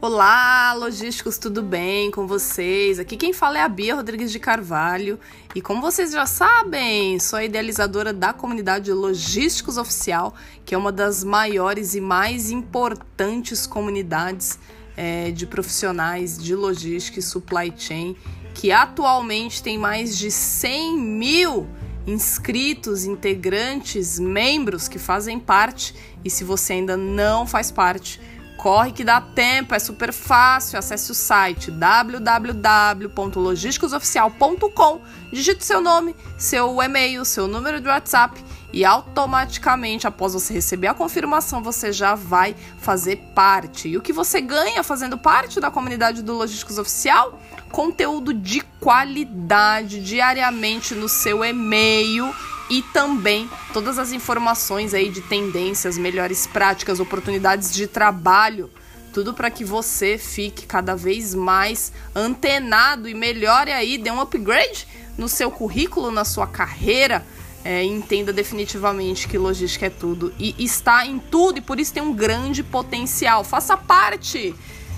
Olá, logísticos, tudo bem com vocês? Aqui quem fala é a Bia Rodrigues de Carvalho e como vocês já sabem, sou a idealizadora da comunidade Logísticos Oficial, que é uma das maiores e mais importantes comunidades é, de profissionais de logística e supply chain, que atualmente tem mais de 100 mil inscritos, integrantes, membros que fazem parte. E se você ainda não faz parte, Corre que dá tempo, é super fácil. Acesse o site www.logisticosoficial.com, digite seu nome, seu e-mail, seu número de WhatsApp e automaticamente, após você receber a confirmação, você já vai fazer parte. E o que você ganha fazendo parte da comunidade do Logísticos Oficial? Conteúdo de qualidade diariamente no seu e-mail e também todas as informações aí de tendências, melhores práticas, oportunidades de trabalho, tudo para que você fique cada vez mais antenado e melhore aí, dê um upgrade no seu currículo, na sua carreira. É, entenda definitivamente que logística é tudo e está em tudo e por isso tem um grande potencial. Faça parte!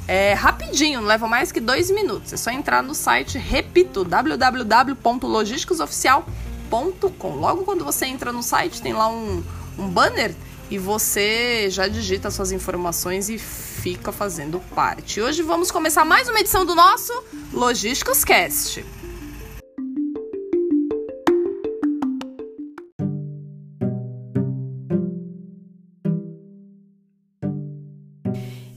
É, rapidinho, não leva mais que dois minutos. É só entrar no site, repito, www.logisticosoficial.com com Logo quando você entra no site, tem lá um, um banner e você já digita suas informações e fica fazendo parte. Hoje vamos começar mais uma edição do nosso Logísticos Cast.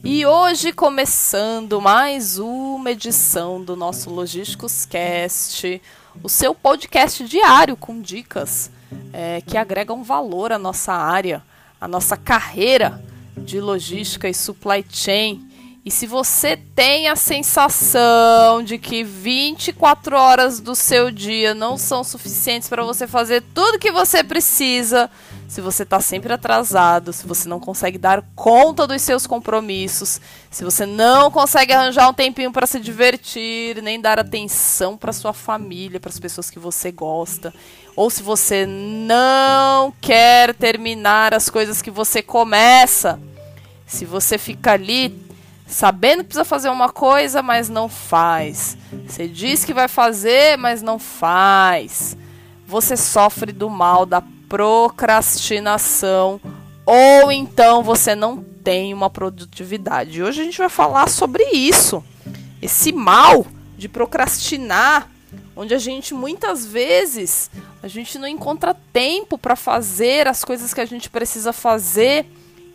E hoje começando mais uma edição do nosso Logísticos Cast, o seu podcast diário com dicas é, que agregam valor à nossa área, à nossa carreira de logística e supply chain. E se você tem a sensação de que 24 horas do seu dia não são suficientes para você fazer tudo que você precisa, se você está sempre atrasado, se você não consegue dar conta dos seus compromissos, se você não consegue arranjar um tempinho para se divertir, nem dar atenção para sua família, para as pessoas que você gosta, ou se você não quer terminar as coisas que você começa, se você fica ali sabendo que precisa fazer uma coisa, mas não faz, você diz que vai fazer, mas não faz, você sofre do mal da procrastinação ou então você não tem uma produtividade. Hoje a gente vai falar sobre isso. Esse mal de procrastinar, onde a gente muitas vezes a gente não encontra tempo para fazer as coisas que a gente precisa fazer.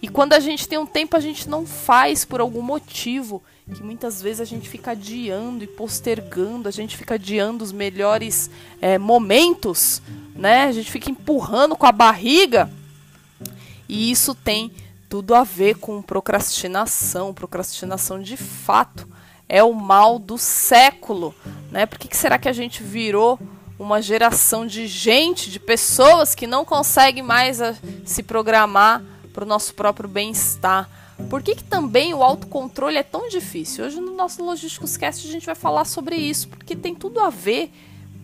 E quando a gente tem um tempo, a gente não faz por algum motivo. Que muitas vezes a gente fica adiando e postergando, a gente fica adiando os melhores é, momentos né? A gente fica empurrando com a barriga. E isso tem tudo a ver com procrastinação. Procrastinação de fato é o mal do século, né? Por que, que será que a gente virou uma geração de gente, de pessoas que não conseguem mais a, se programar para o nosso próprio bem-estar? Por que, que também o autocontrole é tão difícil? Hoje no nosso Logísticos Cast a gente vai falar sobre isso, porque tem tudo a ver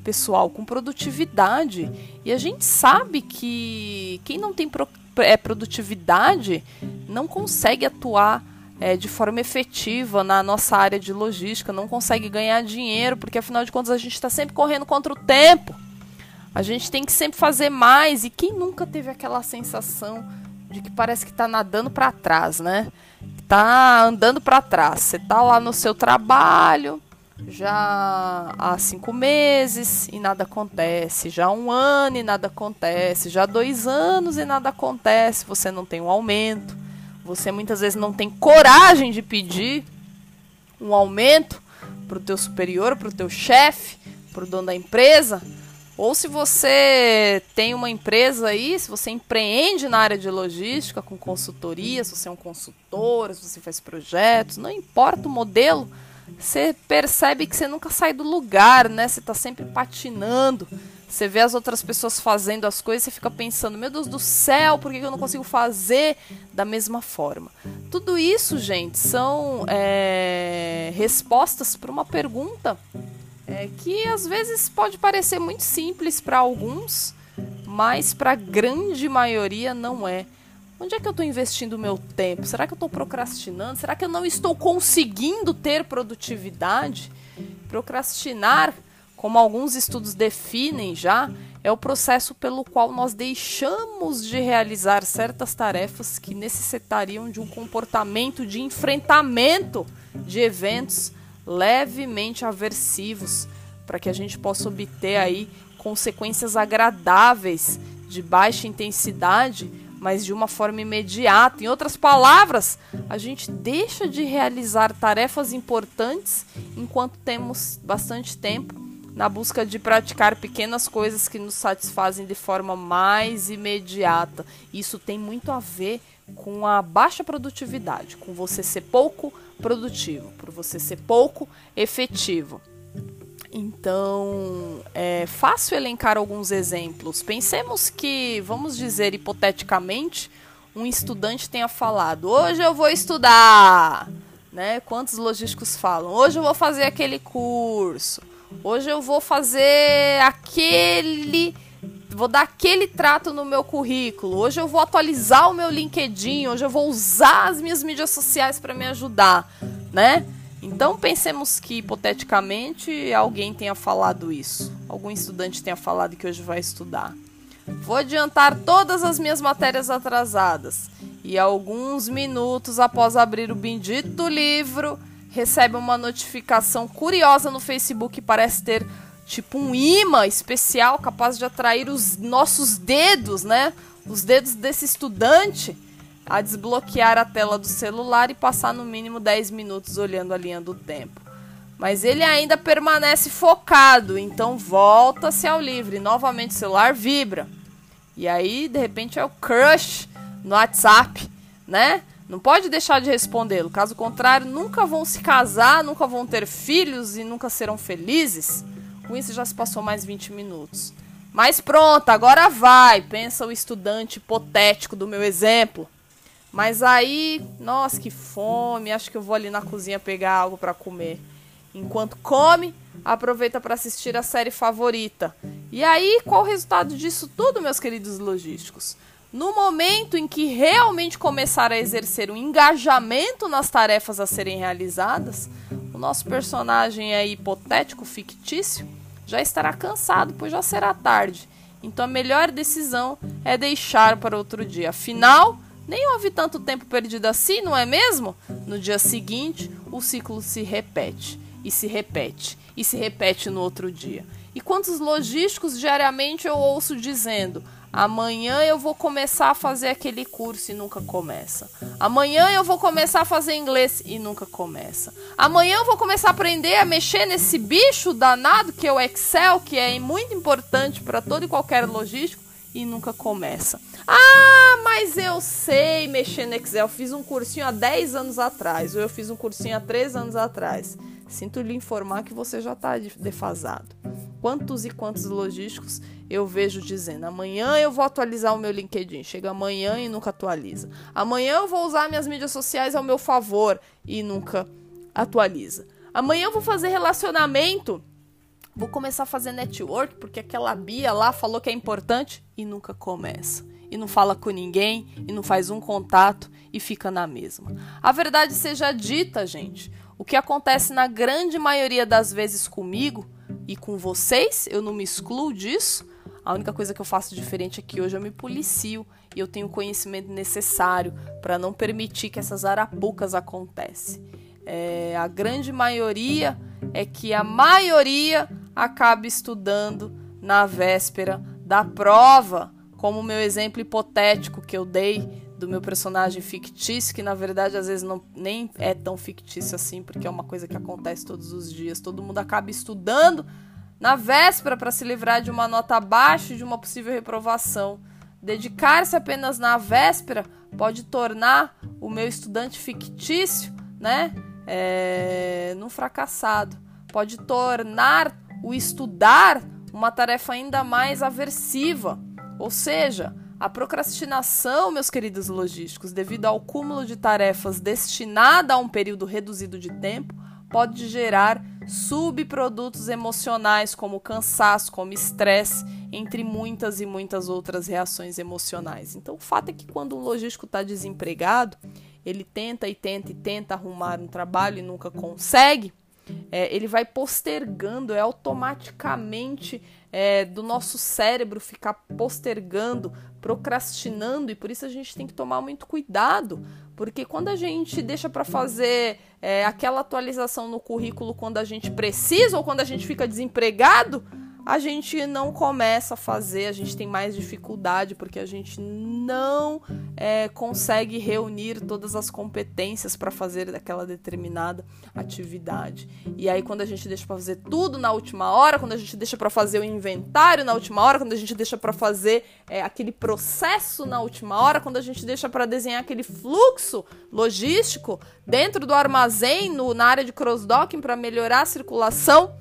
pessoal, com produtividade. E a gente sabe que quem não tem pro, é, produtividade não consegue atuar é, de forma efetiva na nossa área de logística, não consegue ganhar dinheiro, porque afinal de contas a gente está sempre correndo contra o tempo. A gente tem que sempre fazer mais. E quem nunca teve aquela sensação de que parece que está nadando para trás, né? Tá andando para trás. Você tá lá no seu trabalho, já há cinco meses e nada acontece, já há um ano e nada acontece, já há dois anos e nada acontece, você não tem um aumento, você muitas vezes não tem coragem de pedir um aumento para o teu superior, para o teu chefe, para o dono da empresa, ou se você tem uma empresa aí, se você empreende na área de logística com consultoria, se você é um consultor, se você faz projetos, não importa o modelo, você percebe que você nunca sai do lugar, né? Você está sempre patinando. Você vê as outras pessoas fazendo as coisas e fica pensando: meu Deus do céu, por que eu não consigo fazer da mesma forma? Tudo isso, gente, são é, respostas para uma pergunta é, que às vezes pode parecer muito simples para alguns, mas para a grande maioria não é. Onde é que eu estou investindo o meu tempo? Será que eu estou procrastinando? Será que eu não estou conseguindo ter produtividade? Procrastinar, como alguns estudos definem já, é o processo pelo qual nós deixamos de realizar certas tarefas que necessitariam de um comportamento de enfrentamento de eventos levemente aversivos para que a gente possa obter aí consequências agradáveis de baixa intensidade, mas de uma forma imediata. Em outras palavras, a gente deixa de realizar tarefas importantes enquanto temos bastante tempo na busca de praticar pequenas coisas que nos satisfazem de forma mais imediata. Isso tem muito a ver com a baixa produtividade, com você ser pouco produtivo, por você ser pouco efetivo. Então, é fácil elencar alguns exemplos. Pensemos que, vamos dizer hipoteticamente, um estudante tenha falado: "Hoje eu vou estudar". Né? Quantos logísticos falam? "Hoje eu vou fazer aquele curso". "Hoje eu vou fazer aquele vou dar aquele trato no meu currículo. Hoje eu vou atualizar o meu LinkedIn, hoje eu vou usar as minhas mídias sociais para me ajudar, né? Então pensemos que hipoteticamente alguém tenha falado isso, algum estudante tenha falado que hoje vai estudar. Vou adiantar todas as minhas matérias atrasadas. E alguns minutos após abrir o bendito livro, recebe uma notificação curiosa no Facebook parece ter tipo um imã especial capaz de atrair os nossos dedos, né? Os dedos desse estudante a desbloquear a tela do celular e passar no mínimo 10 minutos olhando a linha do tempo. Mas ele ainda permanece focado, então volta-se ao livre. Novamente o celular vibra. E aí, de repente, é o crush no WhatsApp, né? Não pode deixar de respondê-lo. Caso contrário, nunca vão se casar, nunca vão ter filhos e nunca serão felizes. Com isso já se passou mais 20 minutos. Mas pronto, agora vai, pensa o estudante hipotético do meu exemplo. Mas aí, nossa, que fome, acho que eu vou ali na cozinha pegar algo para comer. Enquanto come, aproveita para assistir a série favorita. E aí, qual o resultado disso tudo, meus queridos logísticos? No momento em que realmente começar a exercer um engajamento nas tarefas a serem realizadas, o nosso personagem aí hipotético, fictício, já estará cansado, pois já será tarde. Então a melhor decisão é deixar para outro dia. Afinal, nem houve tanto tempo perdido assim, não é mesmo? No dia seguinte, o ciclo se repete, e se repete, e se repete no outro dia. E quantos logísticos diariamente eu ouço dizendo: Amanhã eu vou começar a fazer aquele curso e nunca começa. Amanhã eu vou começar a fazer inglês e nunca começa. Amanhã eu vou começar a aprender a mexer nesse bicho danado que é o Excel, que é muito importante para todo e qualquer logístico e nunca começa. Ah, mas eu sei mexer no Excel. Fiz um cursinho há 10 anos atrás, ou eu fiz um cursinho há 3 anos atrás. Sinto lhe informar que você já está defasado. Quantos e quantos logísticos eu vejo dizendo: amanhã eu vou atualizar o meu LinkedIn. Chega amanhã e nunca atualiza. Amanhã eu vou usar minhas mídias sociais ao meu favor e nunca atualiza. Amanhã eu vou fazer relacionamento Vou começar a fazer network porque aquela Bia lá falou que é importante e nunca começa. E não fala com ninguém, e não faz um contato e fica na mesma. A verdade seja dita, gente. O que acontece na grande maioria das vezes comigo e com vocês, eu não me excluo disso. A única coisa que eu faço diferente é hoje eu me policio e eu tenho o conhecimento necessário para não permitir que essas arapucas aconteçam. É, a grande maioria é que a maioria acaba estudando na véspera da prova, como o meu exemplo hipotético que eu dei do meu personagem fictício, que na verdade às vezes não, nem é tão fictício assim, porque é uma coisa que acontece todos os dias. Todo mundo acaba estudando na véspera para se livrar de uma nota baixa e de uma possível reprovação. Dedicar-se apenas na véspera pode tornar o meu estudante fictício, né, é, num fracassado. Pode tornar o estudar uma tarefa ainda mais aversiva. Ou seja, a procrastinação, meus queridos logísticos, devido ao cúmulo de tarefas destinada a um período reduzido de tempo, pode gerar subprodutos emocionais como cansaço, como estresse, entre muitas e muitas outras reações emocionais. Então, o fato é que quando um logístico está desempregado, ele tenta e tenta e tenta arrumar um trabalho e nunca consegue, é, ele vai postergando, é automaticamente é, do nosso cérebro ficar postergando, procrastinando, e por isso a gente tem que tomar muito cuidado, porque quando a gente deixa para fazer é, aquela atualização no currículo quando a gente precisa ou quando a gente fica desempregado, a gente não começa a fazer, a gente tem mais dificuldade porque a gente não é, consegue reunir todas as competências para fazer aquela determinada atividade. E aí, quando a gente deixa para fazer tudo na última hora, quando a gente deixa para fazer o inventário na última hora, quando a gente deixa para fazer é, aquele processo na última hora, quando a gente deixa para desenhar aquele fluxo logístico dentro do armazém, no, na área de cross-docking para melhorar a circulação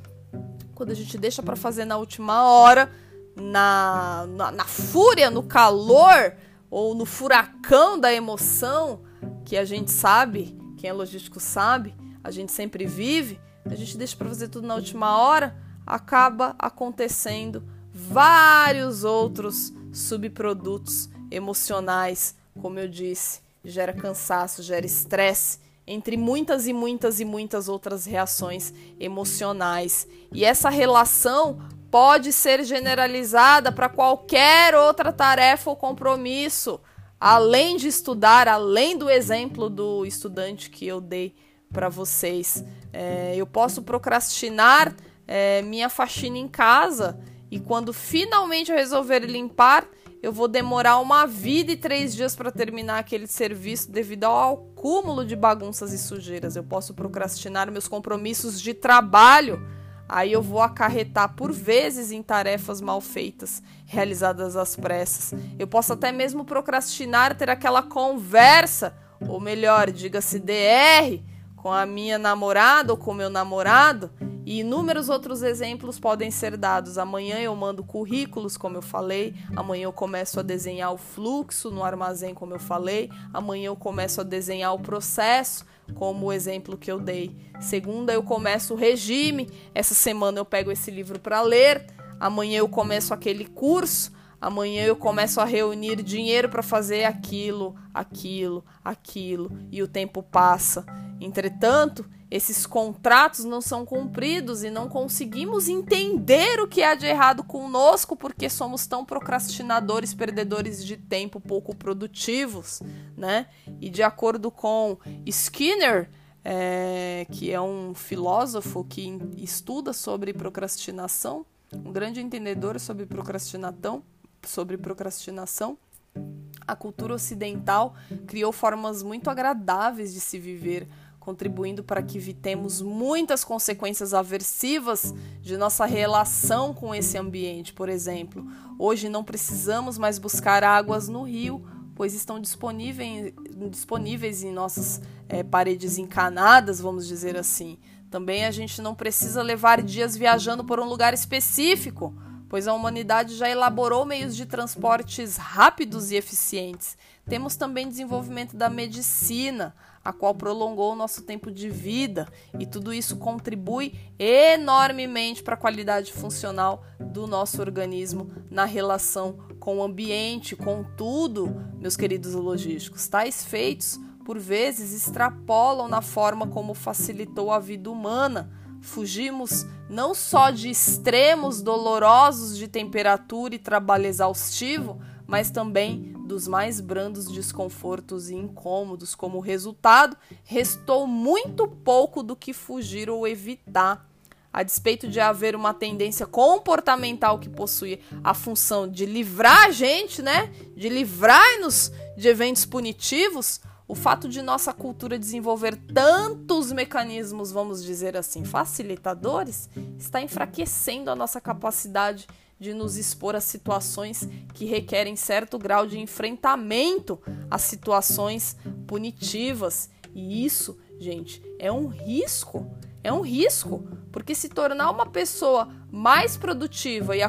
quando a gente deixa para fazer na última hora, na, na, na, fúria, no calor ou no furacão da emoção, que a gente sabe, quem é logístico sabe, a gente sempre vive, a gente deixa para fazer tudo na última hora, acaba acontecendo vários outros subprodutos emocionais, como eu disse, gera cansaço, gera estresse entre muitas e muitas e muitas outras reações emocionais. E essa relação pode ser generalizada para qualquer outra tarefa ou compromisso, além de estudar, além do exemplo do estudante que eu dei para vocês. É, eu posso procrastinar é, minha faxina em casa e quando finalmente eu resolver limpar, eu vou demorar uma vida e três dias para terminar aquele serviço devido ao acúmulo de bagunças e sujeiras. Eu posso procrastinar meus compromissos de trabalho. Aí eu vou acarretar por vezes em tarefas mal feitas, realizadas às pressas. Eu posso até mesmo procrastinar ter aquela conversa, ou melhor, diga-se DR, com a minha namorada ou com meu namorado, e inúmeros outros exemplos podem ser dados. Amanhã eu mando currículos, como eu falei. Amanhã eu começo a desenhar o fluxo no armazém, como eu falei. Amanhã eu começo a desenhar o processo, como o exemplo que eu dei. Segunda eu começo o regime. Essa semana eu pego esse livro para ler. Amanhã eu começo aquele curso. Amanhã eu começo a reunir dinheiro para fazer aquilo, aquilo, aquilo, e o tempo passa. Entretanto, esses contratos não são cumpridos e não conseguimos entender o que há de errado conosco porque somos tão procrastinadores, perdedores de tempo, pouco produtivos, né? E de acordo com Skinner, é, que é um filósofo que estuda sobre procrastinação, um grande entendedor sobre procrastinação, sobre procrastinação, a cultura ocidental criou formas muito agradáveis de se viver contribuindo para que evitemos muitas consequências aversivas de nossa relação com esse ambiente. Por exemplo, hoje não precisamos mais buscar águas no rio, pois estão disponíveis, disponíveis em nossas é, paredes encanadas, vamos dizer assim. Também a gente não precisa levar dias viajando por um lugar específico, pois a humanidade já elaborou meios de transportes rápidos e eficientes. Temos também desenvolvimento da medicina, a qual prolongou o nosso tempo de vida, e tudo isso contribui enormemente para a qualidade funcional do nosso organismo na relação com o ambiente, com tudo, meus queridos logísticos. Tais feitos, por vezes, extrapolam na forma como facilitou a vida humana. Fugimos não só de extremos dolorosos de temperatura e trabalho exaustivo, mas também dos mais brandos desconfortos e incômodos. Como resultado, restou muito pouco do que fugir ou evitar. A despeito de haver uma tendência comportamental que possui a função de livrar a gente, né? De livrar-nos de eventos punitivos, o fato de nossa cultura desenvolver tantos mecanismos, vamos dizer assim, facilitadores, está enfraquecendo a nossa capacidade de nos expor a situações que requerem certo grau de enfrentamento a situações punitivas. E isso, gente, é um risco. É um risco, porque se tornar uma pessoa mais produtiva e,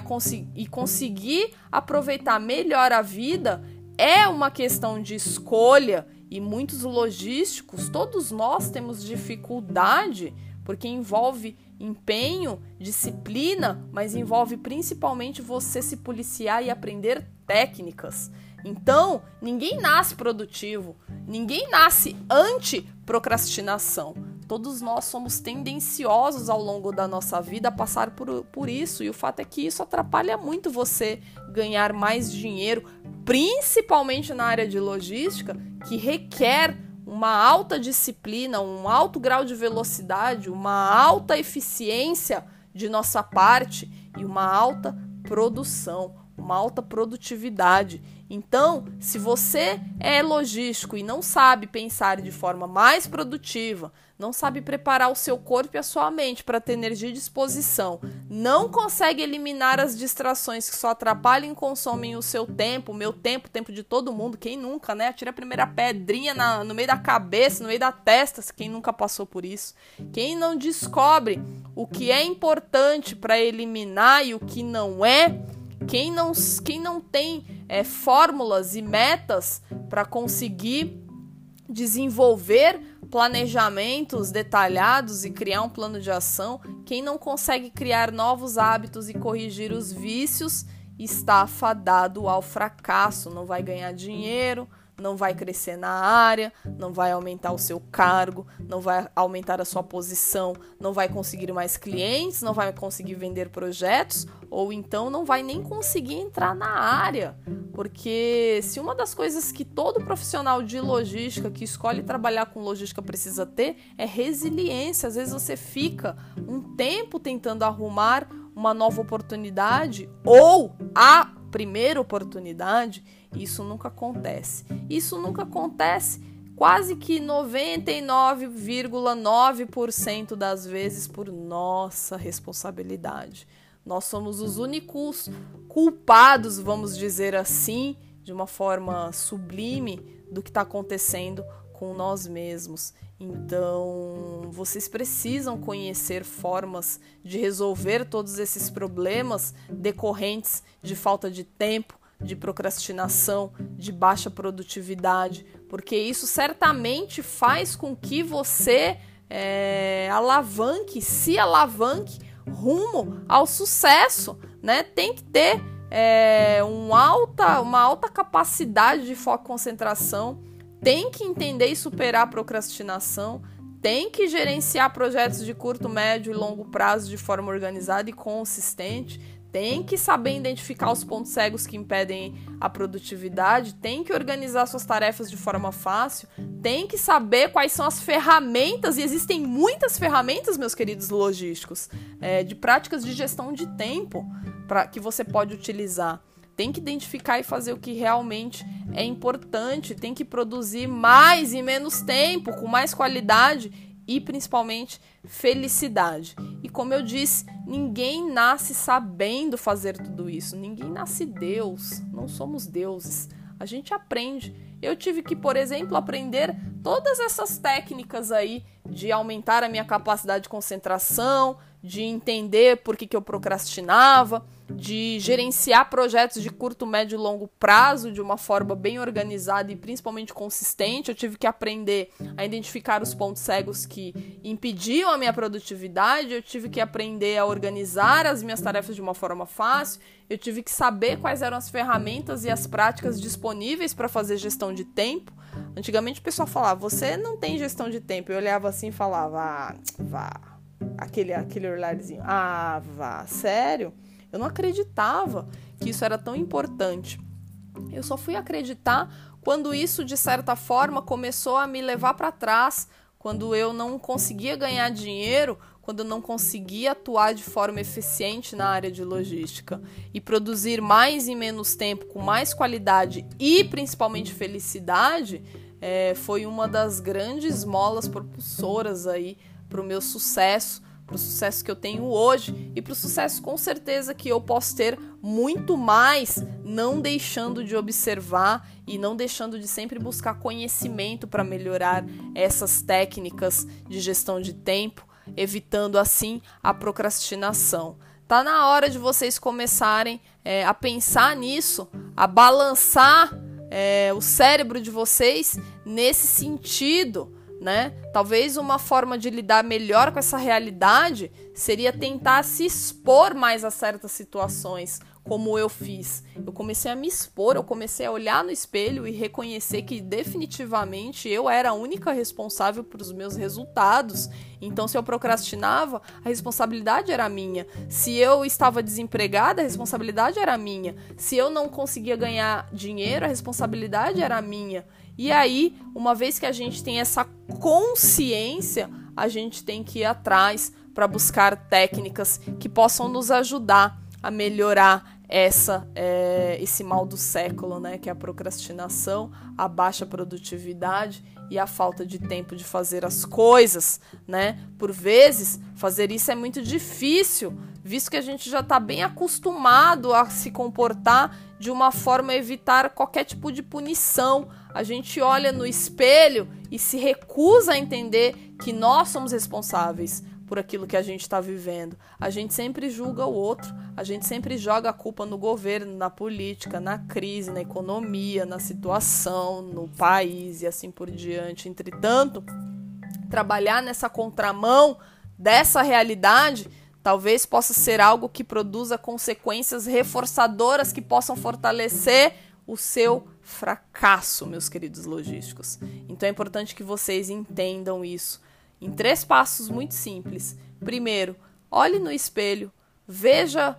e conseguir aproveitar melhor a vida é uma questão de escolha e muitos logísticos, todos nós temos dificuldade porque envolve empenho, disciplina, mas envolve principalmente você se policiar e aprender técnicas. Então, ninguém nasce produtivo, ninguém nasce anti-procrastinação. Todos nós somos tendenciosos ao longo da nossa vida a passar por, por isso, e o fato é que isso atrapalha muito você ganhar mais dinheiro, principalmente na área de logística, que requer uma alta disciplina, um alto grau de velocidade, uma alta eficiência de nossa parte e uma alta produção, uma alta produtividade. Então, se você é logístico e não sabe pensar de forma mais produtiva, não sabe preparar o seu corpo e a sua mente para ter energia e disposição, não consegue eliminar as distrações que só atrapalham e consomem o seu tempo, o meu tempo, o tempo de todo mundo, quem nunca, né? Tira a primeira pedrinha na, no meio da cabeça, no meio da testa, quem nunca passou por isso. Quem não descobre o que é importante para eliminar e o que não é, quem não, quem não tem é, fórmulas e metas para conseguir desenvolver planejamentos detalhados e criar um plano de ação, quem não consegue criar novos hábitos e corrigir os vícios está fadado ao fracasso, não vai ganhar dinheiro, não vai crescer na área, não vai aumentar o seu cargo, não vai aumentar a sua posição, não vai conseguir mais clientes, não vai conseguir vender projetos, ou então não vai nem conseguir entrar na área. Porque se uma das coisas que todo profissional de logística que escolhe trabalhar com logística precisa ter é resiliência. Às vezes você fica um tempo tentando arrumar uma nova oportunidade ou a primeira oportunidade isso nunca acontece. Isso nunca acontece quase que 99,9% das vezes por nossa responsabilidade. Nós somos os únicos culpados, vamos dizer assim, de uma forma sublime, do que está acontecendo com nós mesmos. Então, vocês precisam conhecer formas de resolver todos esses problemas decorrentes de falta de tempo, de procrastinação, de baixa produtividade, porque isso certamente faz com que você é, alavanque, se alavanque rumo ao sucesso, né? Tem que ter é, um alta, uma alta capacidade de foco e concentração, tem que entender e superar a procrastinação, tem que gerenciar projetos de curto, médio e longo prazo de forma organizada e consistente, tem que saber identificar os pontos cegos que impedem a produtividade, tem que organizar suas tarefas de forma fácil, tem que saber quais são as ferramentas, e existem muitas ferramentas, meus queridos logísticos, é, de práticas de gestão de tempo para que você pode utilizar. Tem que identificar e fazer o que realmente é importante, tem que produzir mais e menos tempo, com mais qualidade e principalmente felicidade. E como eu disse, ninguém nasce sabendo fazer tudo isso. Ninguém nasce Deus. Não somos deuses. A gente aprende. Eu tive que, por exemplo, aprender todas essas técnicas aí de aumentar a minha capacidade de concentração, de entender por que, que eu procrastinava, de gerenciar projetos de curto, médio e longo prazo de uma forma bem organizada e principalmente consistente. Eu tive que aprender a identificar os pontos cegos que impediam a minha produtividade, eu tive que aprender a organizar as minhas tarefas de uma forma fácil, eu tive que saber quais eram as ferramentas e as práticas disponíveis para fazer gestão de tempo. Antigamente o pessoal falava: "Você não tem gestão de tempo". Eu olhava assim e falava: "Ah, vá" aquele, aquele olharzinho. Ah, vá, sério? Eu não acreditava que isso era tão importante. Eu só fui acreditar quando isso, de certa forma, começou a me levar para trás, quando eu não conseguia ganhar dinheiro, quando eu não conseguia atuar de forma eficiente na área de logística e produzir mais em menos tempo, com mais qualidade e principalmente felicidade, é, foi uma das grandes molas propulsoras aí para o meu sucesso, para o sucesso que eu tenho hoje e para o sucesso com certeza que eu posso ter muito mais, não deixando de observar e não deixando de sempre buscar conhecimento para melhorar essas técnicas de gestão de tempo, evitando assim a procrastinação. Tá na hora de vocês começarem é, a pensar nisso, a balançar é, o cérebro de vocês nesse sentido né? Talvez uma forma de lidar melhor com essa realidade seria tentar se expor mais a certas situações, como eu fiz. Eu comecei a me expor, eu comecei a olhar no espelho e reconhecer que definitivamente eu era a única responsável pelos meus resultados. Então, se eu procrastinava, a responsabilidade era minha. Se eu estava desempregada, a responsabilidade era minha. Se eu não conseguia ganhar dinheiro, a responsabilidade era minha. E aí, uma vez que a gente tem essa consciência, a gente tem que ir atrás para buscar técnicas que possam nos ajudar a melhorar essa é, esse mal do século, né, que é a procrastinação, a baixa produtividade e a falta de tempo de fazer as coisas, né? Por vezes, fazer isso é muito difícil, visto que a gente já está bem acostumado a se comportar de uma forma a evitar qualquer tipo de punição. A gente olha no espelho e se recusa a entender que nós somos responsáveis por aquilo que a gente está vivendo. A gente sempre julga o outro, a gente sempre joga a culpa no governo, na política, na crise, na economia, na situação, no país e assim por diante. Entretanto, trabalhar nessa contramão dessa realidade talvez possa ser algo que produza consequências reforçadoras que possam fortalecer o seu fracasso, meus queridos logísticos. Então é importante que vocês entendam isso em três passos muito simples. Primeiro, olhe no espelho, veja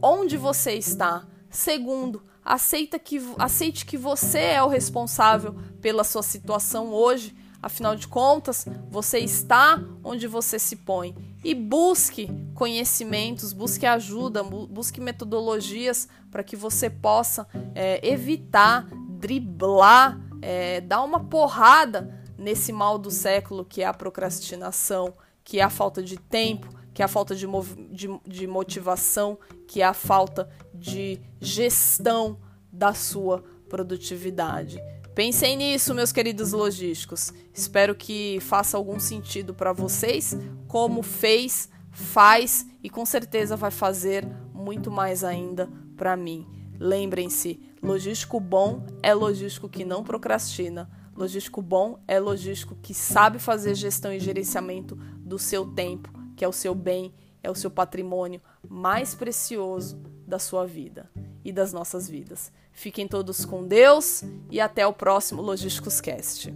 onde você está. Segundo, aceita que, aceite que você é o responsável pela sua situação hoje. Afinal de contas, você está onde você se põe. E busque conhecimentos, busque ajuda, busque metodologias para que você possa é, evitar, driblar, é, dar uma porrada nesse mal do século que é a procrastinação, que é a falta de tempo, que é a falta de, de, de motivação, que é a falta de gestão da sua produtividade. Pensem nisso, meus queridos logísticos. Espero que faça algum sentido para vocês, como fez, faz e com certeza vai fazer muito mais ainda para mim. Lembrem-se, logístico bom é logístico que não procrastina Logístico bom é logístico que sabe fazer gestão e gerenciamento do seu tempo, que é o seu bem, é o seu patrimônio mais precioso da sua vida e das nossas vidas. Fiquem todos com Deus e até o próximo Logísticos Cast.